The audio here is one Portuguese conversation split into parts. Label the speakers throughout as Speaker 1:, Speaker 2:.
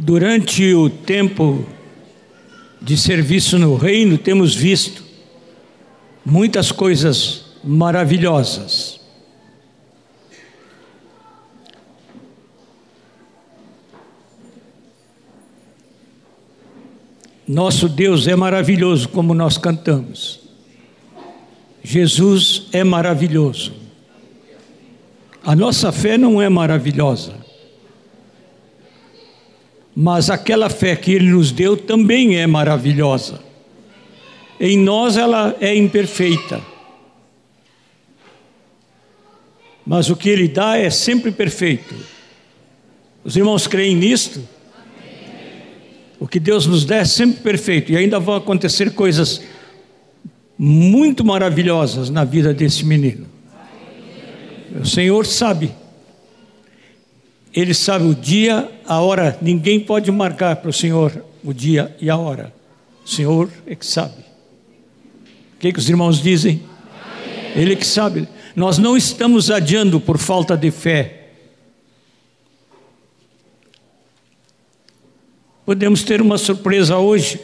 Speaker 1: Durante o tempo de serviço no reino, temos visto muitas coisas maravilhosas. Nosso Deus é maravilhoso, como nós cantamos. Jesus é maravilhoso. A nossa fé não é maravilhosa mas aquela fé que Ele nos deu também é maravilhosa. Em nós ela é imperfeita. Mas o que Ele dá é sempre perfeito. Os irmãos creem nisto? O que Deus nos dá é sempre perfeito. E ainda vão acontecer coisas muito maravilhosas na vida desse menino. O Senhor sabe. Ele sabe o dia, a hora. Ninguém pode marcar para o Senhor o dia e a hora. O Senhor é que sabe. O que, que os irmãos dizem? Ele é que sabe. Nós não estamos adiando por falta de fé. Podemos ter uma surpresa hoje.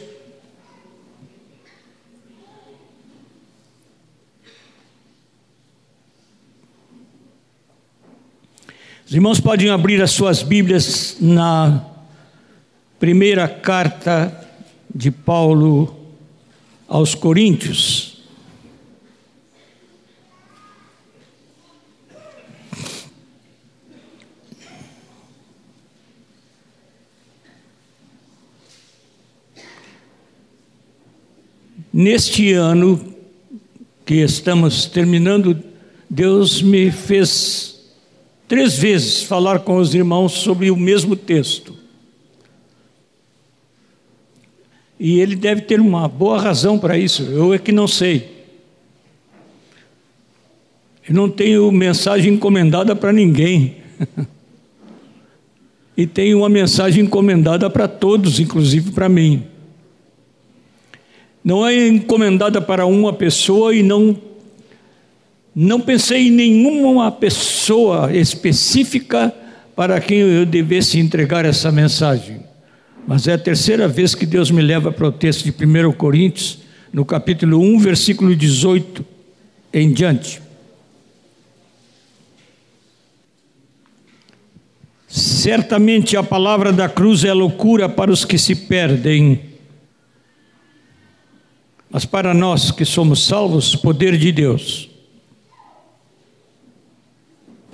Speaker 1: Os irmãos podem abrir as suas Bíblias na primeira carta de Paulo aos Coríntios. Neste ano que estamos terminando, Deus me fez três vezes falar com os irmãos sobre o mesmo texto. E ele deve ter uma boa razão para isso, eu é que não sei. Eu não tenho mensagem encomendada para ninguém. e tenho uma mensagem encomendada para todos, inclusive para mim. Não é encomendada para uma pessoa e não não pensei em nenhuma pessoa específica para quem eu devesse entregar essa mensagem. Mas é a terceira vez que Deus me leva para o texto de 1 Coríntios, no capítulo 1, versículo 18 em diante. Certamente a palavra da cruz é loucura para os que se perdem, mas para nós que somos salvos, poder de Deus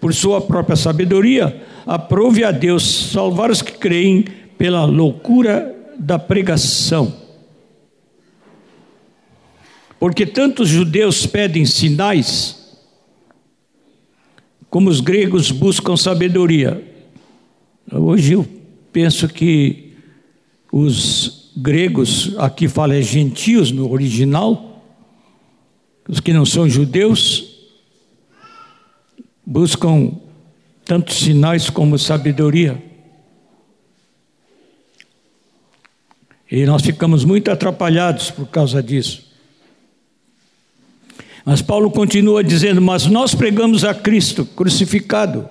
Speaker 1: por sua própria sabedoria, aprove a Deus salvar os que creem pela loucura da pregação. Porque tanto os judeus pedem sinais, como os gregos buscam sabedoria. Hoje eu penso que os gregos, aqui fala é gentios no original, os que não são judeus, buscam tanto sinais como sabedoria. E nós ficamos muito atrapalhados por causa disso. Mas Paulo continua dizendo: Mas nós pregamos a Cristo crucificado,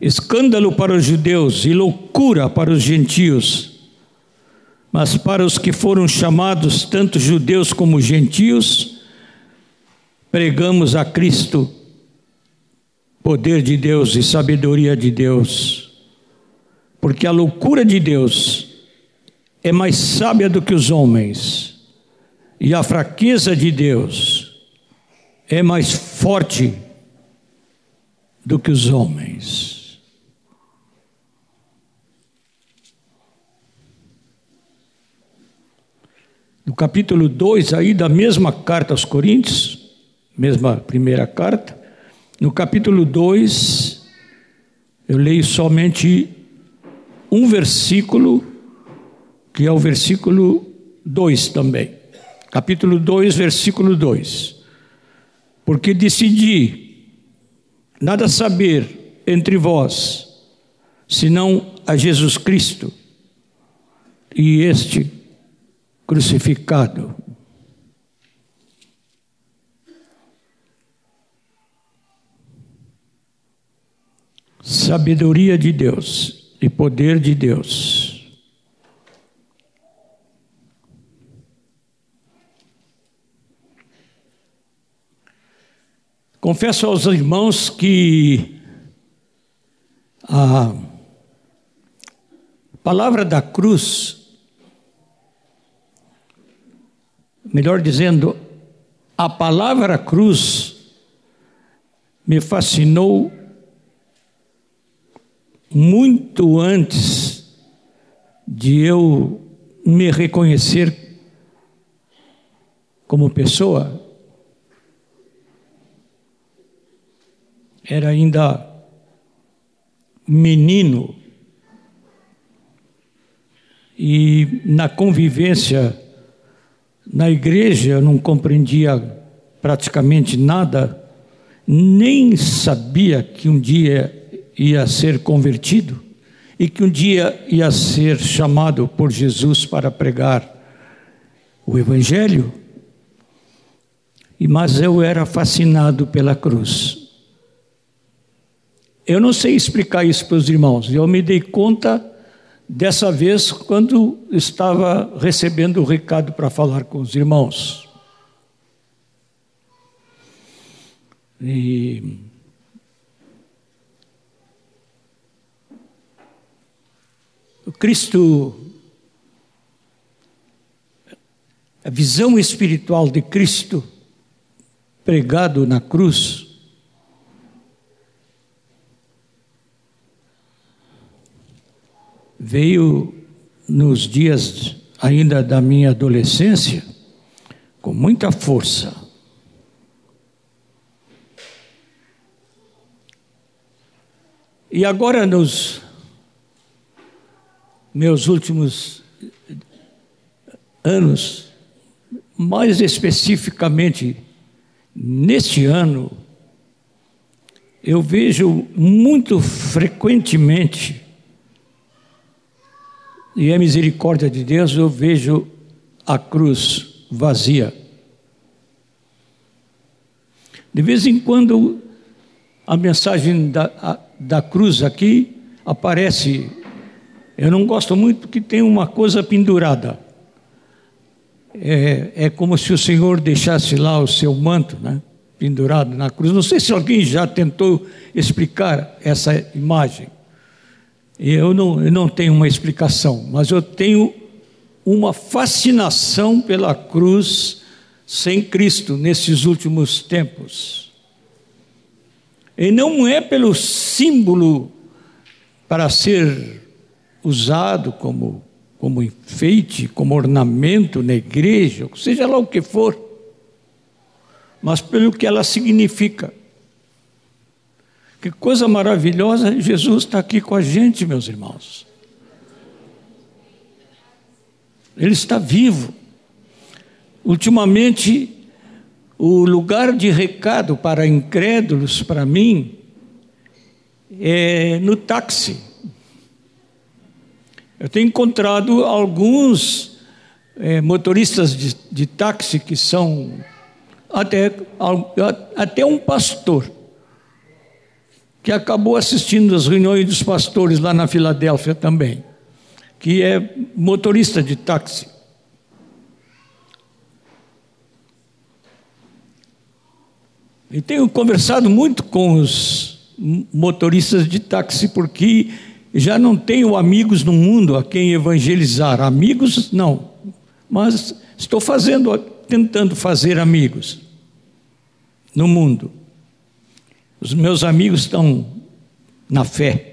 Speaker 1: escândalo para os judeus e loucura para os gentios. Mas para os que foram chamados, tanto judeus como gentios, pregamos a Cristo poder de Deus e sabedoria de Deus, porque a loucura de Deus é mais sábia do que os homens, e a fraqueza de Deus é mais forte do que os homens. No capítulo 2 aí da mesma carta aos Coríntios, mesma primeira carta, no capítulo 2, eu leio somente um versículo, que é o versículo 2 também. Capítulo 2, versículo 2. Porque decidi nada saber entre vós, senão a Jesus Cristo e este crucificado. Sabedoria de Deus e poder de Deus. Confesso aos irmãos que a palavra da cruz, melhor dizendo, a palavra cruz me fascinou muito antes de eu me reconhecer como pessoa. Era ainda menino e na convivência na igreja eu não compreendia praticamente nada, nem sabia que um dia ia ser convertido e que um dia ia ser chamado por Jesus para pregar o Evangelho. Mas eu era fascinado pela cruz. Eu não sei explicar isso para os irmãos. Eu me dei conta dessa vez quando estava recebendo o recado para falar com os irmãos. E Cristo, a visão espiritual de Cristo pregado na cruz, veio nos dias ainda da minha adolescência com muita força. E agora, nos meus últimos anos, mais especificamente neste ano, eu vejo muito frequentemente e a misericórdia de Deus, eu vejo a cruz vazia. De vez em quando, a mensagem da, a, da cruz aqui aparece. Eu não gosto muito porque tem uma coisa pendurada. É, é como se o Senhor deixasse lá o seu manto, né? pendurado na cruz. Não sei se alguém já tentou explicar essa imagem. Eu não, eu não tenho uma explicação, mas eu tenho uma fascinação pela cruz sem Cristo nesses últimos tempos. E não é pelo símbolo para ser usado como, como enfeite, como ornamento na igreja, seja lá o que for, mas pelo que ela significa. Que coisa maravilhosa, Jesus está aqui com a gente, meus irmãos. Ele está vivo. Ultimamente, o lugar de recado para incrédulos, para mim, é no táxi. Eu tenho encontrado alguns é, motoristas de, de táxi que são até, até um pastor que acabou assistindo as reuniões dos pastores lá na Filadélfia também, que é motorista de táxi. E tenho conversado muito com os motoristas de táxi, porque já não tenho amigos no mundo a quem evangelizar. Amigos, não. Mas estou fazendo, tentando fazer amigos no mundo. Os meus amigos estão na fé.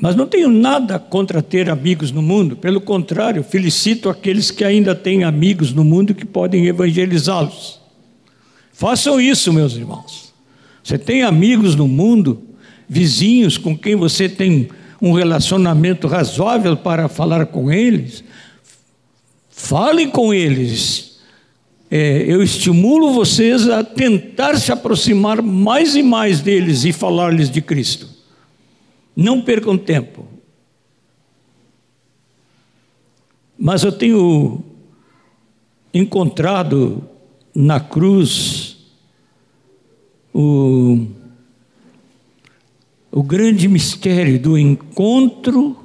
Speaker 1: Mas não tenho nada contra ter amigos no mundo, pelo contrário, felicito aqueles que ainda têm amigos no mundo que podem evangelizá-los. Façam isso, meus irmãos. Você tem amigos no mundo, vizinhos com quem você tem um relacionamento razoável para falar com eles, fale com eles. É, eu estimulo vocês a tentar se aproximar mais e mais deles e falar-lhes de Cristo. Não percam tempo. Mas eu tenho encontrado na cruz o, o grande mistério do encontro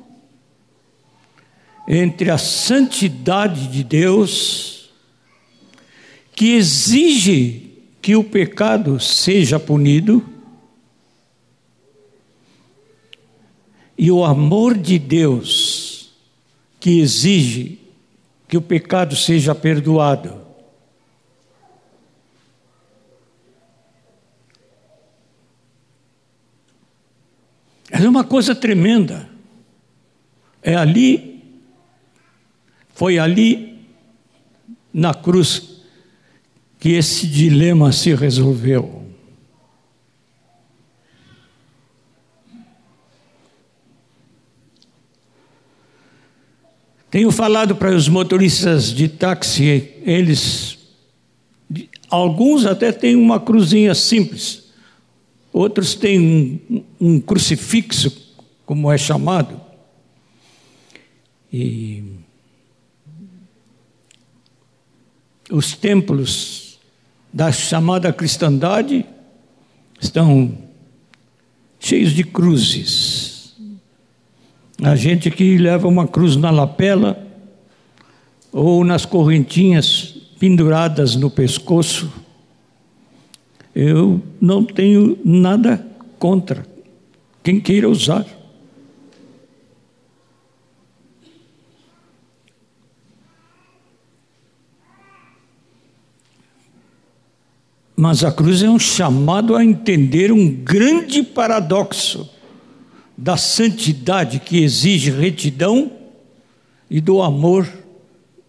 Speaker 1: entre a santidade de Deus, que exige que o pecado seja punido, e o amor de Deus, que exige que o pecado seja perdoado. É uma coisa tremenda. É ali, foi ali na cruz que esse dilema se resolveu. Tenho falado para os motoristas de táxi, eles, alguns até têm uma cruzinha simples, outros têm um, um crucifixo, como é chamado. E os templos da chamada cristandade estão cheios de cruzes. A gente que leva uma cruz na lapela ou nas correntinhas penduradas no pescoço. Eu não tenho nada contra quem queira usar. Mas a cruz é um chamado a entender um grande paradoxo da santidade que exige retidão e do amor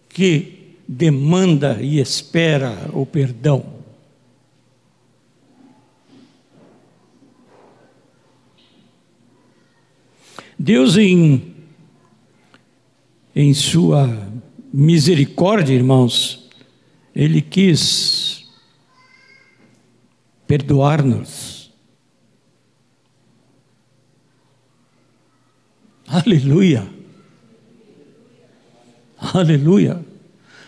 Speaker 1: que demanda e espera o perdão. Deus, em, em sua misericórdia, irmãos, Ele quis perdoar-nos Aleluia. Aleluia.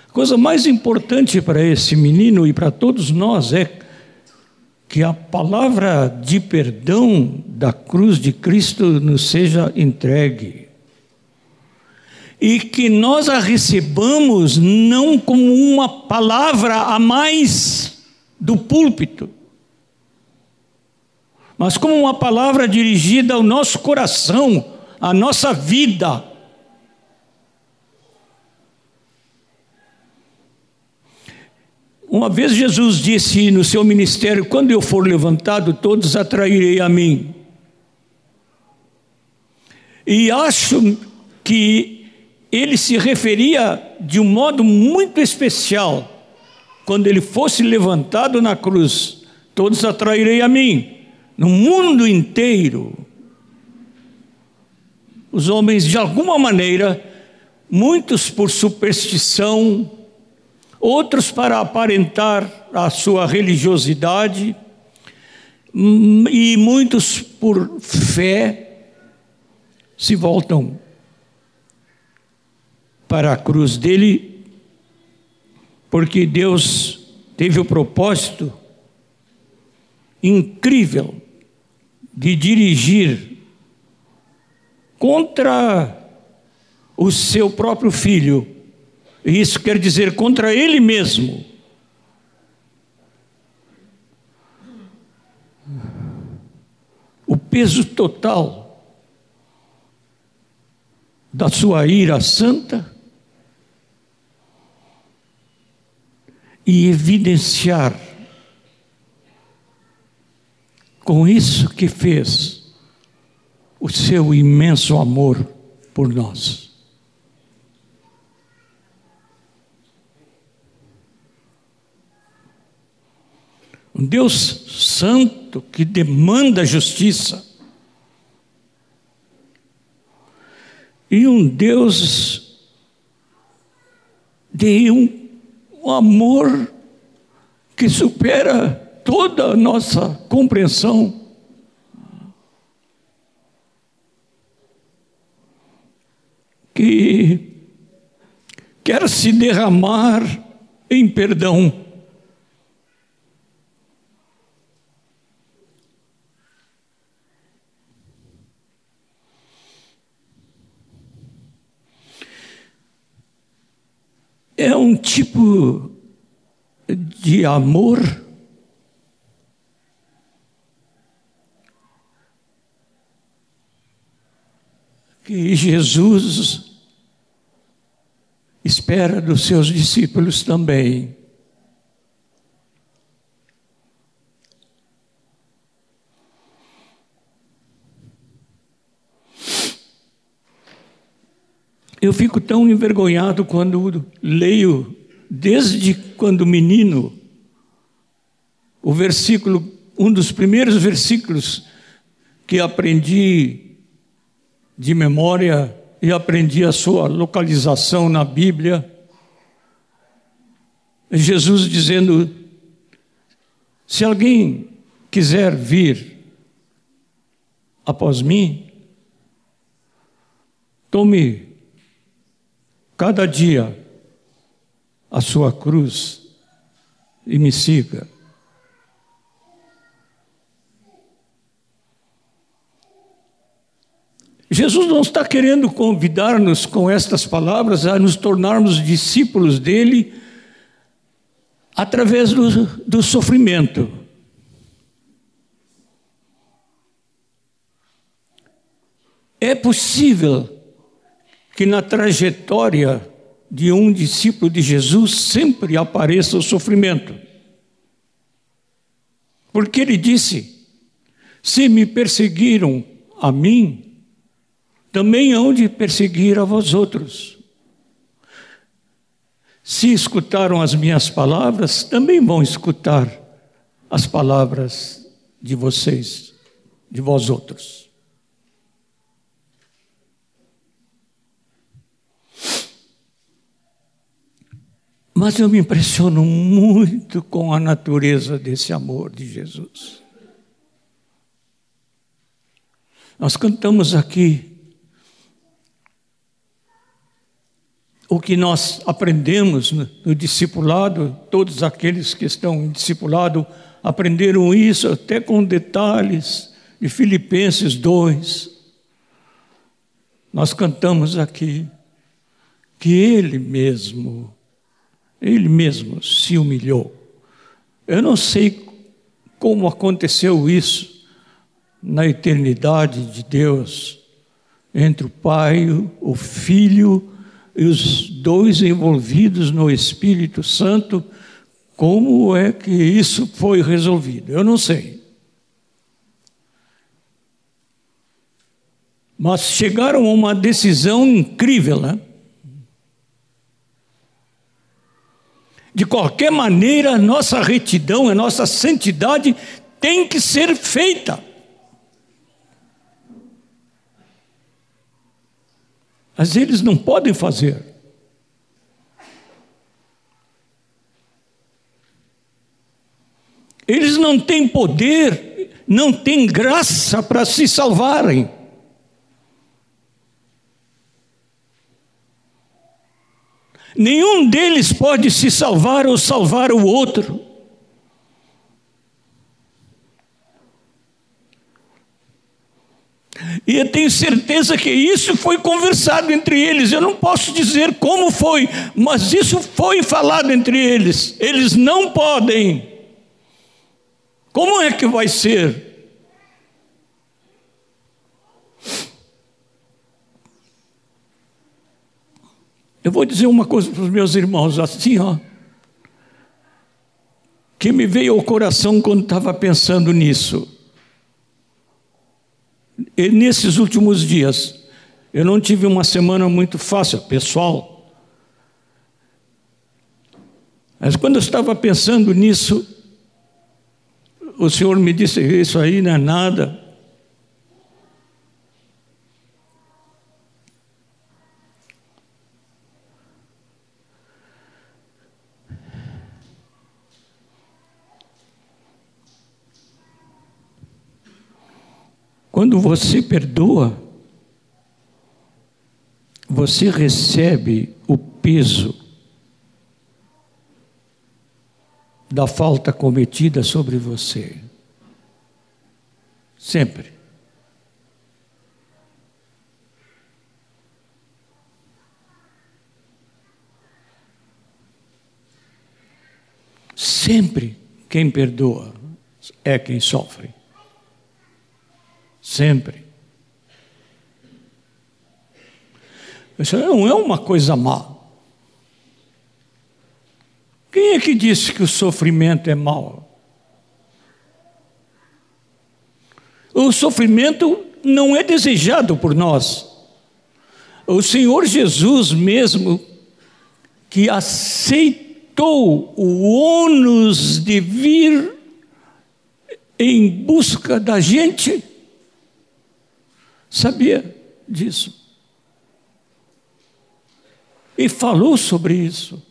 Speaker 1: A coisa mais importante para esse menino e para todos nós é que a palavra de perdão da cruz de Cristo nos seja entregue. E que nós a recebamos não como uma palavra a mais do púlpito, mas como uma palavra dirigida ao nosso coração, a nossa vida. Uma vez Jesus disse no seu ministério: Quando eu for levantado, todos atrairei a mim. E acho que ele se referia de um modo muito especial. Quando ele fosse levantado na cruz, todos atrairei a mim. No mundo inteiro, os homens, de alguma maneira, muitos por superstição, outros para aparentar a sua religiosidade, e muitos por fé, se voltam para a cruz dele, porque Deus teve o propósito incrível de dirigir contra o seu próprio filho. Isso quer dizer contra ele mesmo. O peso total da sua ira santa e evidenciar com isso que fez o seu imenso amor por nós. Um Deus santo que demanda justiça. e um Deus de um, um amor que supera toda a nossa compreensão. Que quer se derramar em perdão. É um tipo de amor que Jesus espera dos seus discípulos também. Eu fico tão envergonhado quando leio, desde quando menino, o versículo, um dos primeiros versículos que aprendi de memória e aprendi a sua localização na Bíblia. Jesus dizendo: se alguém quiser vir após mim, tome cada dia a sua cruz e me siga. Jesus não está querendo convidar-nos com estas palavras a nos tornarmos discípulos dele através do, do sofrimento. É possível que na trajetória de um discípulo de Jesus sempre apareça o sofrimento. Porque ele disse: Se me perseguiram a mim, também hão de perseguir a vós outros. Se escutaram as minhas palavras, também vão escutar as palavras de vocês, de vós outros. Mas eu me impressiono muito com a natureza desse amor de Jesus. Nós cantamos aqui o que nós aprendemos no discipulado, todos aqueles que estão em discipulado aprenderam isso até com detalhes de Filipenses 2. Nós cantamos aqui que ele mesmo, ele mesmo se humilhou. Eu não sei como aconteceu isso na eternidade de Deus, entre o Pai, o Filho e os dois envolvidos no Espírito Santo, como é que isso foi resolvido? Eu não sei. Mas chegaram a uma decisão incrível, né? De qualquer maneira, nossa retidão, a nossa santidade tem que ser feita. Mas eles não podem fazer. Eles não têm poder, não têm graça para se salvarem. Nenhum deles pode se salvar ou salvar o outro. E eu tenho certeza que isso foi conversado entre eles. Eu não posso dizer como foi, mas isso foi falado entre eles. Eles não podem. Como é que vai ser? Eu vou dizer uma coisa para os meus irmãos assim, ó. Que me veio ao coração quando estava pensando nisso. E nesses últimos dias, eu não tive uma semana muito fácil, pessoal. Mas quando eu estava pensando nisso, o Senhor me disse: Isso aí não é nada. Quando você perdoa, você recebe o peso da falta cometida sobre você. Sempre. Sempre quem perdoa é quem sofre. Sempre. Isso não é uma coisa má. Quem é que disse que o sofrimento é mau? O sofrimento não é desejado por nós. O Senhor Jesus mesmo, que aceitou o ônus de vir em busca da gente, sabia disso e falou sobre isso.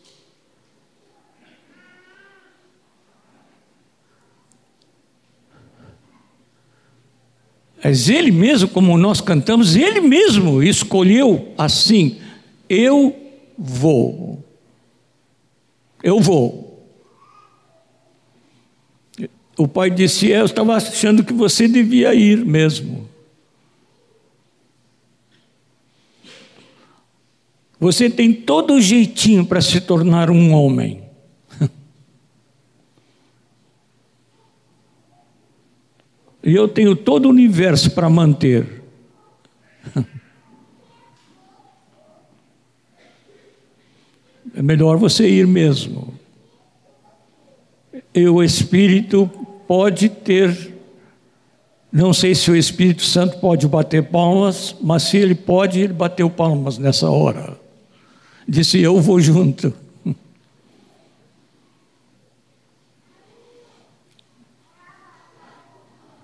Speaker 1: Mas ele mesmo, como nós cantamos, ele mesmo escolheu assim: eu vou. Eu vou. O pai disse: é, Eu estava achando que você devia ir mesmo. Você tem todo o jeitinho para se tornar um homem. E eu tenho todo o universo para manter. É melhor você ir mesmo. E o Espírito pode ter, não sei se o Espírito Santo pode bater palmas, mas se ele pode, ele bateu palmas nessa hora disse: Eu vou junto.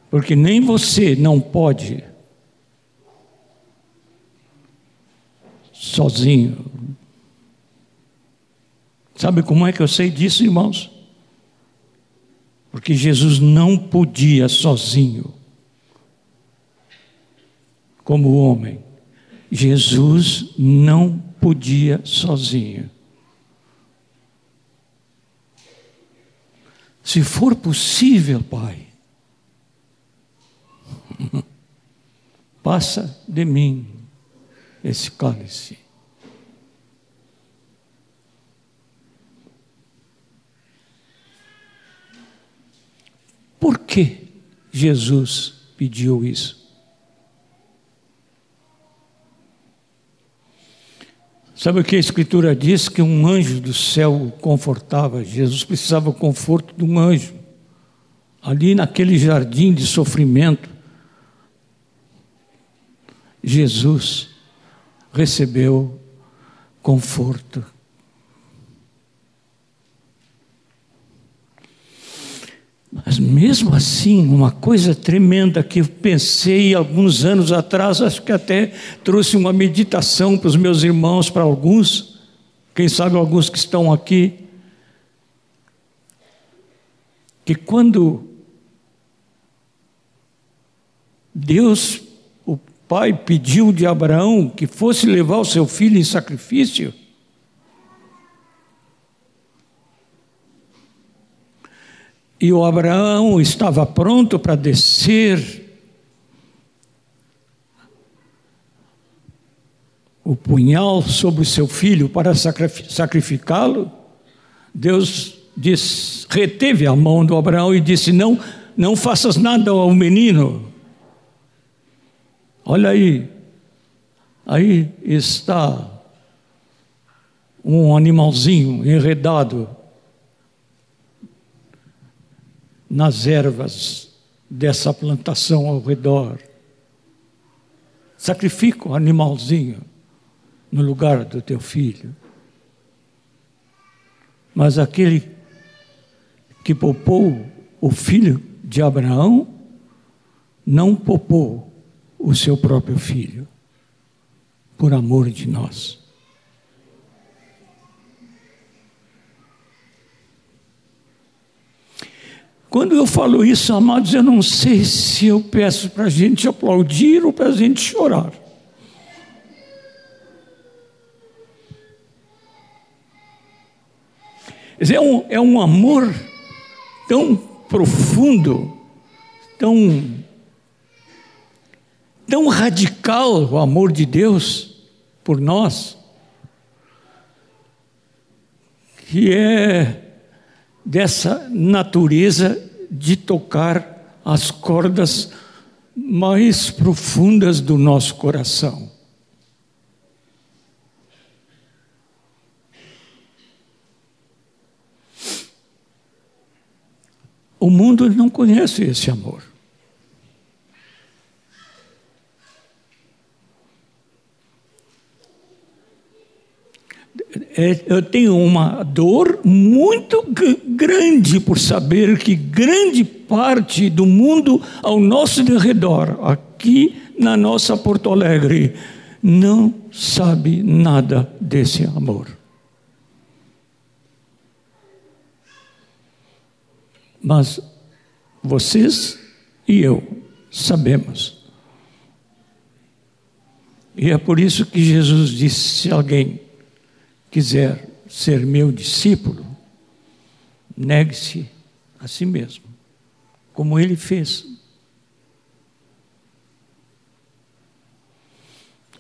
Speaker 1: Porque nem você não pode sozinho. Sabe como é que eu sei disso, irmãos? Porque Jesus não podia sozinho, como homem. Jesus não podia sozinho. Se for possível, Pai, passa de mim esse cálice. Por que Jesus pediu isso? Sabe o que a Escritura diz? Que um anjo do céu o confortava. Jesus precisava do conforto de um anjo. Ali naquele jardim de sofrimento, Jesus recebeu conforto. Mas mesmo assim, uma coisa tremenda que eu pensei alguns anos atrás, acho que até trouxe uma meditação para os meus irmãos, para alguns, quem sabe alguns que estão aqui, que quando Deus, o Pai, pediu de Abraão que fosse levar o seu filho em sacrifício, E o Abraão estava pronto para descer o punhal sobre o seu filho para sacrificá-lo. Deus diz, reteve a mão do Abraão e disse: Não, não faças nada ao menino. Olha aí, aí está um animalzinho enredado nas ervas dessa plantação ao redor. Sacrifica o animalzinho no lugar do teu filho. Mas aquele que poupou o filho de Abraão, não poupou o seu próprio filho, por amor de nós. Quando eu falo isso, amados, eu não sei se eu peço para a gente aplaudir ou para a gente chorar. É um, é um amor tão profundo, tão, tão radical o amor de Deus por nós, que é dessa natureza de tocar as cordas mais profundas do nosso coração. O mundo não conhece esse amor. Eu tenho uma dor muito grande por saber que grande parte do mundo ao nosso redor, aqui na nossa Porto Alegre, não sabe nada desse amor. Mas vocês e eu sabemos. E é por isso que Jesus disse: se alguém quiser ser meu discípulo, negue-se a si mesmo, como ele fez.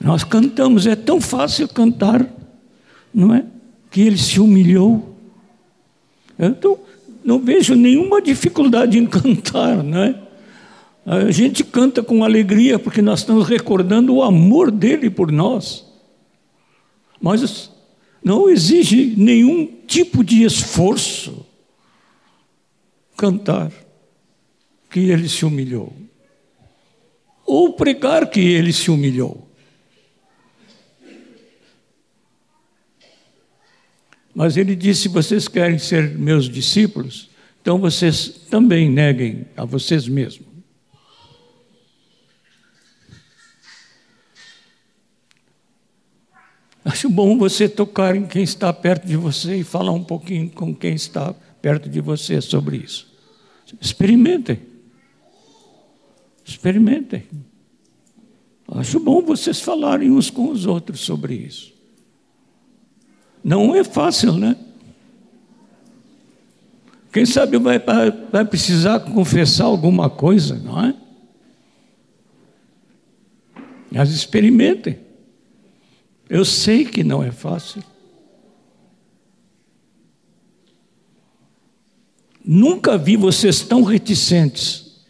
Speaker 1: Nós cantamos, é tão fácil cantar, não é? Que ele se humilhou. Então, não vejo nenhuma dificuldade em cantar, não é? A gente canta com alegria porque nós estamos recordando o amor dele por nós. Mas não exige nenhum tipo de esforço cantar que ele se humilhou, ou pregar que ele se humilhou. Mas ele disse: vocês querem ser meus discípulos, então vocês também neguem a vocês mesmos. Acho bom você tocar em quem está perto de você e falar um pouquinho com quem está perto de você sobre isso. Experimentem. Experimentem. Acho bom vocês falarem uns com os outros sobre isso. Não é fácil, né? Quem sabe vai, vai precisar confessar alguma coisa, não é? Mas experimentem. Eu sei que não é fácil. Nunca vi vocês tão reticentes.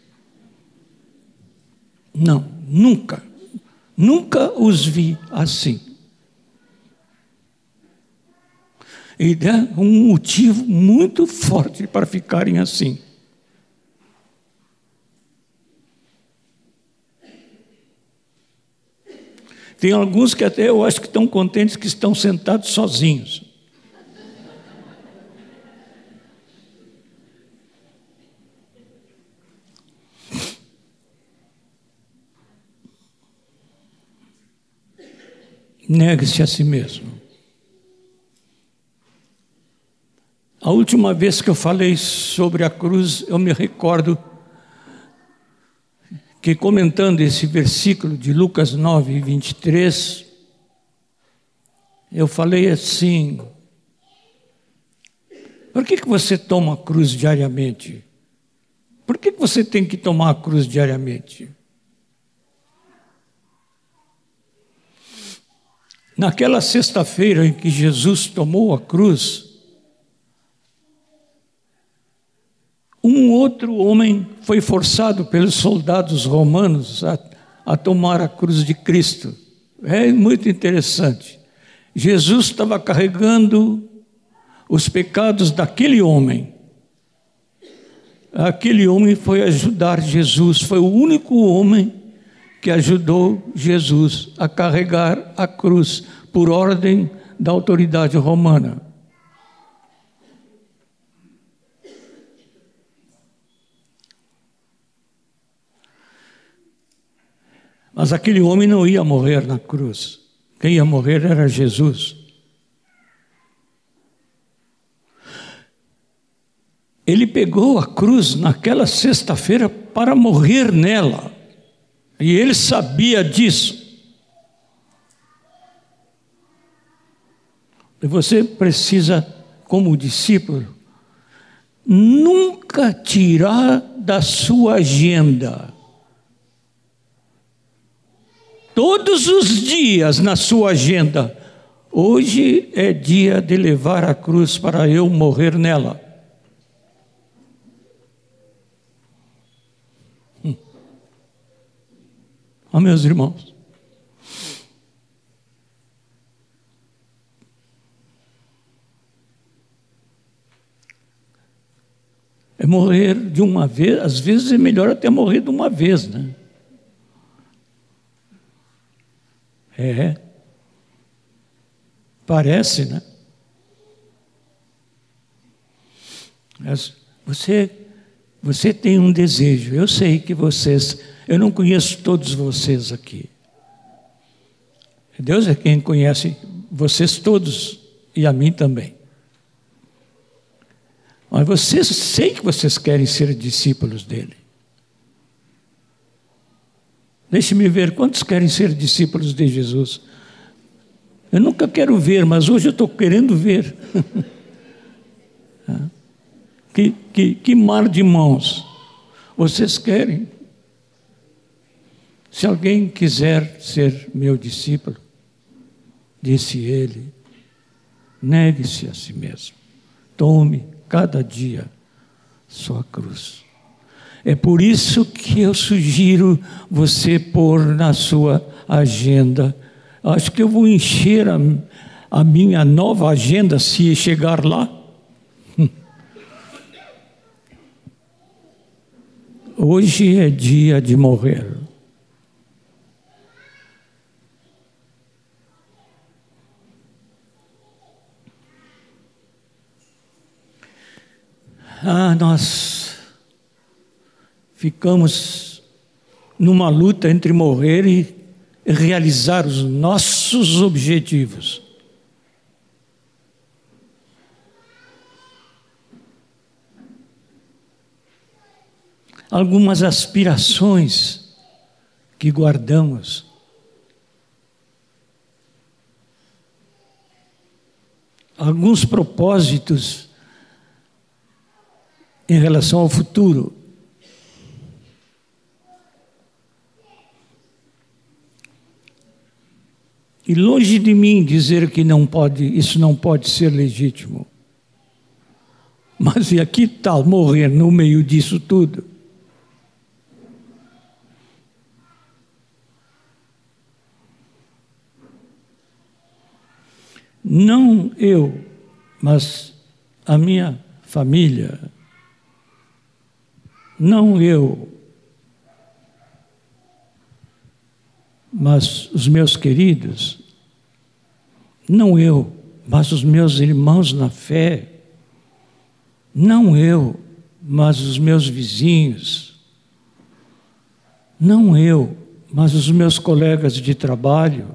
Speaker 1: Não, nunca. Nunca os vi assim. E é um motivo muito forte para ficarem assim. Tem alguns que até eu acho que estão contentes que estão sentados sozinhos. Negue-se a si mesmo. A última vez que eu falei sobre a cruz, eu me recordo que comentando esse versículo de Lucas 9, 23, eu falei assim: por que, que você toma a cruz diariamente? Por que, que você tem que tomar a cruz diariamente? Naquela sexta-feira em que Jesus tomou a cruz, Um outro homem foi forçado pelos soldados romanos a, a tomar a cruz de Cristo. É muito interessante. Jesus estava carregando os pecados daquele homem. Aquele homem foi ajudar Jesus, foi o único homem que ajudou Jesus a carregar a cruz por ordem da autoridade romana. Mas aquele homem não ia morrer na cruz. Quem ia morrer era Jesus. Ele pegou a cruz naquela sexta-feira para morrer nela. E ele sabia disso. E você precisa, como discípulo, nunca tirar da sua agenda. Todos os dias na sua agenda. Hoje é dia de levar a cruz para eu morrer nela. Hum. Oh, meus irmãos. É morrer de uma vez, às vezes é melhor até morrer de uma vez, né? É. Parece, né? Mas você, você tem um desejo. Eu sei que vocês, eu não conheço todos vocês aqui. Deus é quem conhece vocês todos e a mim também. Mas vocês, sei que vocês querem ser discípulos dele. Deixe-me ver quantos querem ser discípulos de Jesus. Eu nunca quero ver, mas hoje eu estou querendo ver. Que, que, que mar de mãos vocês querem? Se alguém quiser ser meu discípulo, disse ele, negue-se a si mesmo, tome cada dia sua cruz. É por isso que eu sugiro você pôr na sua agenda. Acho que eu vou encher a, a minha nova agenda se chegar lá. Hoje é dia de morrer. ah, nós ficamos numa luta entre morrer e realizar os nossos objetivos. Algumas aspirações que guardamos. Alguns propósitos em relação ao futuro. E longe de mim dizer que não pode, isso não pode ser legítimo. Mas e aqui tal morrer no meio disso tudo? Não eu, mas a minha família, não eu, mas os meus queridos, não eu, mas os meus irmãos na fé, não eu, mas os meus vizinhos, não eu, mas os meus colegas de trabalho,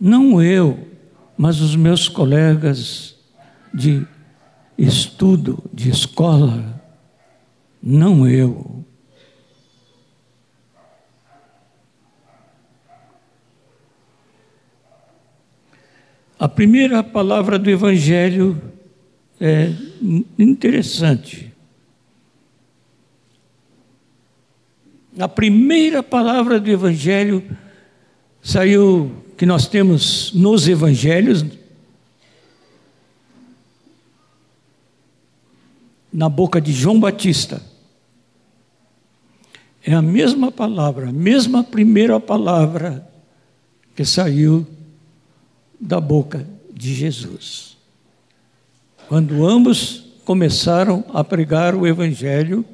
Speaker 1: não eu, mas os meus colegas de estudo, de escola, não eu. A primeira palavra do Evangelho é interessante. A primeira palavra do Evangelho saiu, que nós temos nos Evangelhos, na boca de João Batista. É a mesma palavra, a mesma primeira palavra que saiu da boca de Jesus. Quando ambos começaram a pregar o Evangelho,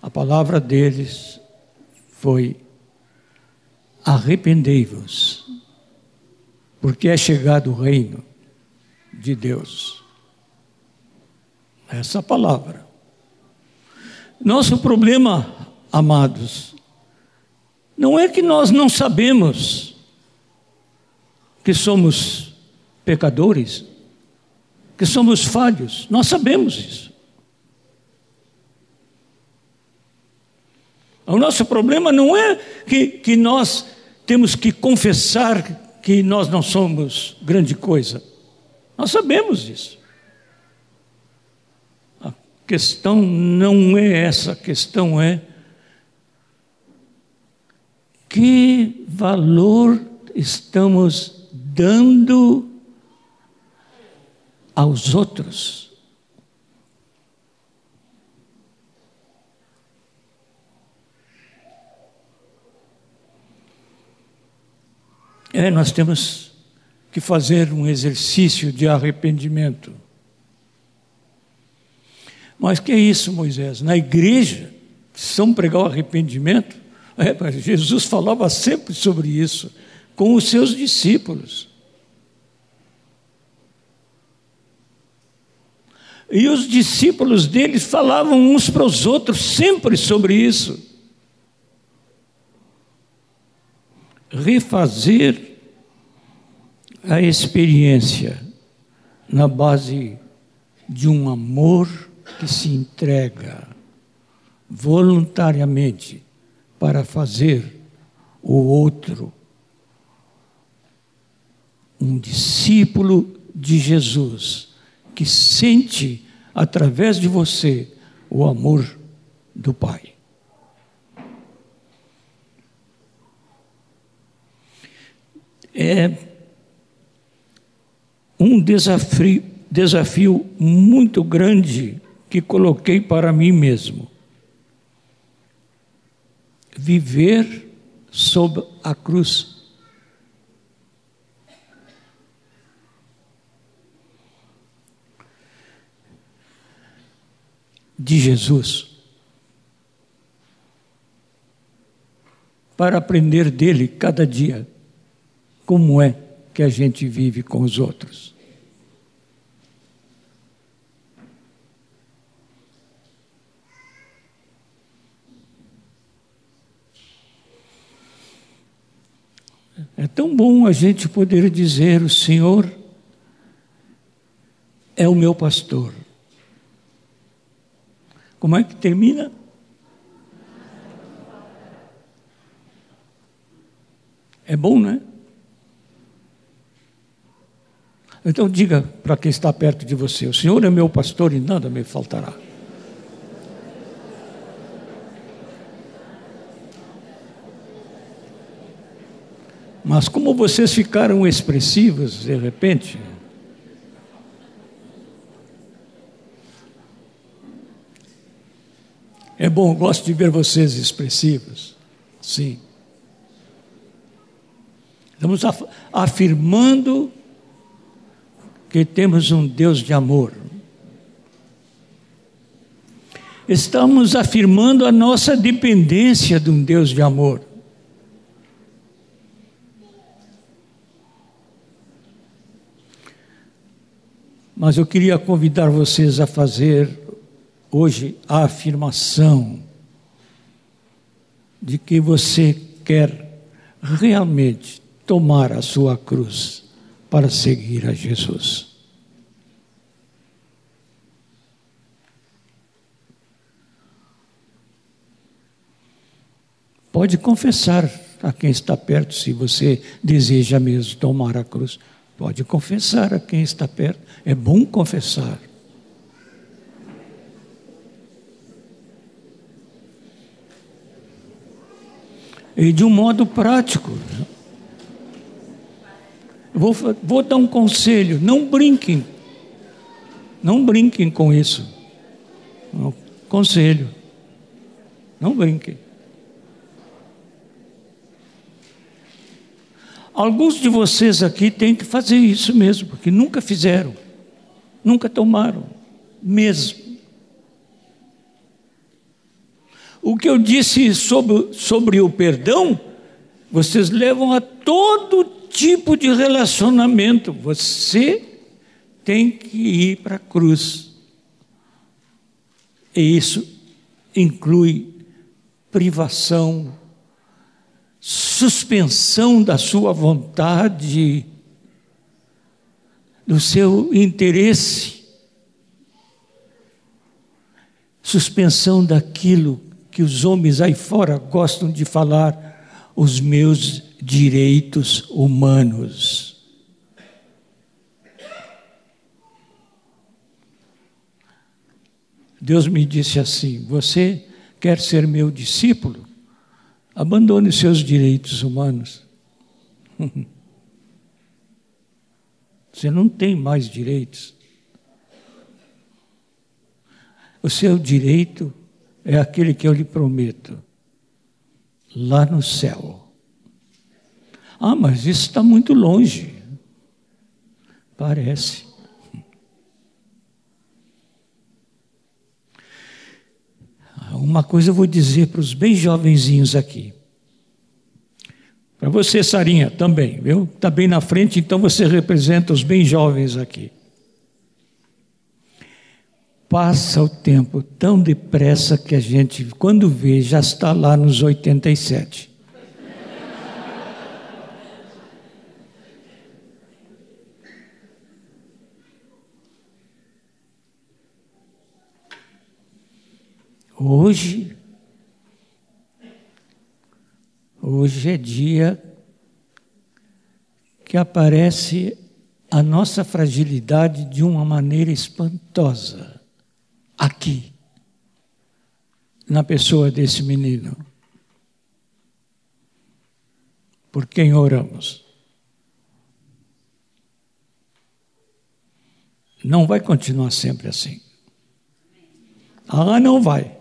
Speaker 1: a palavra deles foi: arrependei-vos, porque é chegado o reino de Deus. Essa palavra. Nosso problema, amados, não é que nós não sabemos que somos pecadores. que somos falhos, nós sabemos isso. O nosso problema não é que, que nós temos que confessar que nós não somos grande coisa. Nós sabemos isso. A questão não é essa, a questão é que valor estamos dando aos outros. É, nós temos que fazer um exercício de arrependimento. Mas que é isso, Moisés? Na igreja, precisam pregar o arrependimento? É, Jesus falava sempre sobre isso com os seus discípulos. E os discípulos deles falavam uns para os outros sempre sobre isso. Refazer a experiência na base de um amor que se entrega voluntariamente para fazer o outro um discípulo de Jesus que sente através de você o amor do Pai. É um desafio, desafio muito grande que coloquei para mim mesmo. Viver sob a cruz de Jesus. Para aprender dele cada dia como é que a gente vive com os outros. É tão bom a gente poder dizer: o Senhor é o meu pastor. Como é que termina? É bom, né? Então diga para quem está perto de você: O Senhor é meu pastor e nada me faltará. Mas como vocês ficaram expressivos de repente, É bom, gosto de ver vocês expressivos. Sim. Estamos afirmando que temos um Deus de amor. Estamos afirmando a nossa dependência de um Deus de amor. Mas eu queria convidar vocês a fazer hoje a afirmação de que você quer realmente tomar a sua cruz para seguir a Jesus. Pode confessar a quem está perto, se você deseja mesmo tomar a cruz. Pode confessar a quem está perto. É bom confessar. E de um modo prático. Vou, vou dar um conselho: não brinquem, não brinquem com isso. Conselho, não brinquem. Alguns de vocês aqui têm que fazer isso mesmo, porque nunca fizeram, nunca tomaram, mesmo. O que eu disse sobre, sobre o perdão, vocês levam a todo tipo de relacionamento. Você tem que ir para a cruz. E isso inclui privação, suspensão da sua vontade, do seu interesse, suspensão daquilo que os homens aí fora gostam de falar, os meus direitos humanos. Deus me disse assim: Você quer ser meu discípulo? Abandone seus direitos humanos. Você não tem mais direitos. O seu direito é aquele que eu lhe prometo, lá no céu. Ah, mas isso está muito longe. Parece. Uma coisa eu vou dizer para os bem jovenzinhos aqui. Para você, Sarinha, também, viu? Está bem na frente, então você representa os bem jovens aqui. Passa o tempo tão depressa que a gente, quando vê, já está lá nos 87. Hoje, hoje é dia que aparece a nossa fragilidade de uma maneira espantosa aqui, na pessoa desse menino. Por quem oramos? Não vai continuar sempre assim. Ah, não vai.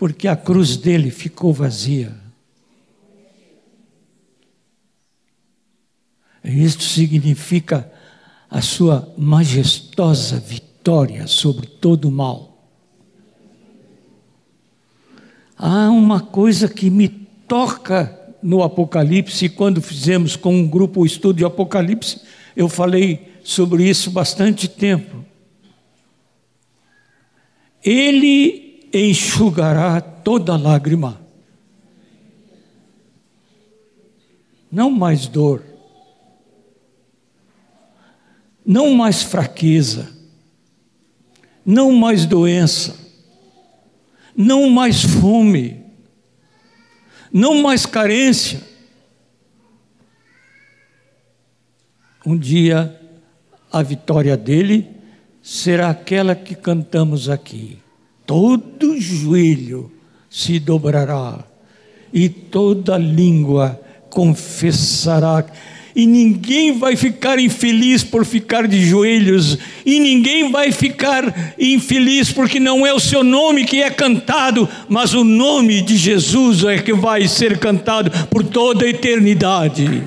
Speaker 1: porque a cruz dele ficou vazia. Isto significa a sua majestosa vitória sobre todo o mal. Há uma coisa que me toca no Apocalipse, quando fizemos com um grupo o estudo de Apocalipse, eu falei sobre isso bastante tempo. Ele enxugará toda lágrima. Não mais dor, não mais fraqueza, não mais doença, não mais fome, não mais carência. Um dia a vitória dele será aquela que cantamos aqui todo joelho se dobrará e toda língua confessará. E ninguém vai ficar infeliz por ficar de joelhos, e ninguém vai ficar infeliz porque não é o seu nome que é cantado, mas o nome de Jesus é que vai ser cantado por toda a eternidade.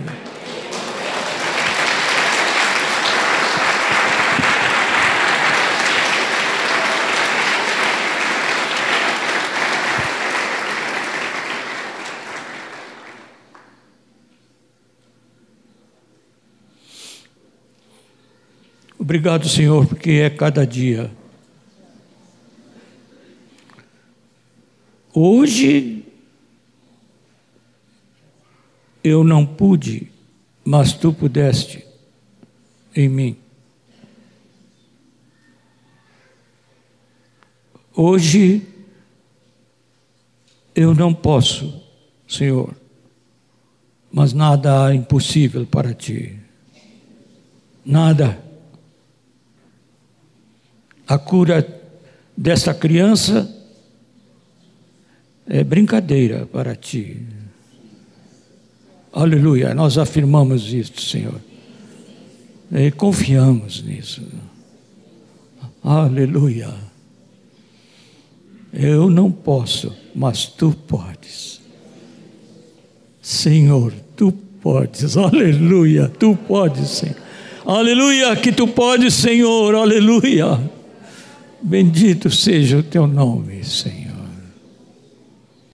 Speaker 1: Obrigado, Senhor, porque é cada dia. Hoje eu não pude, mas tu pudeste em mim. Hoje eu não posso, Senhor, mas nada há impossível para ti. Nada a cura dessa criança é brincadeira para ti. Aleluia, nós afirmamos isto, Senhor. E confiamos nisso. Aleluia. Eu não posso, mas tu podes. Senhor, tu podes. Aleluia, tu podes, Senhor. Aleluia, que tu podes, Senhor. Aleluia. Bendito seja o teu nome, Senhor.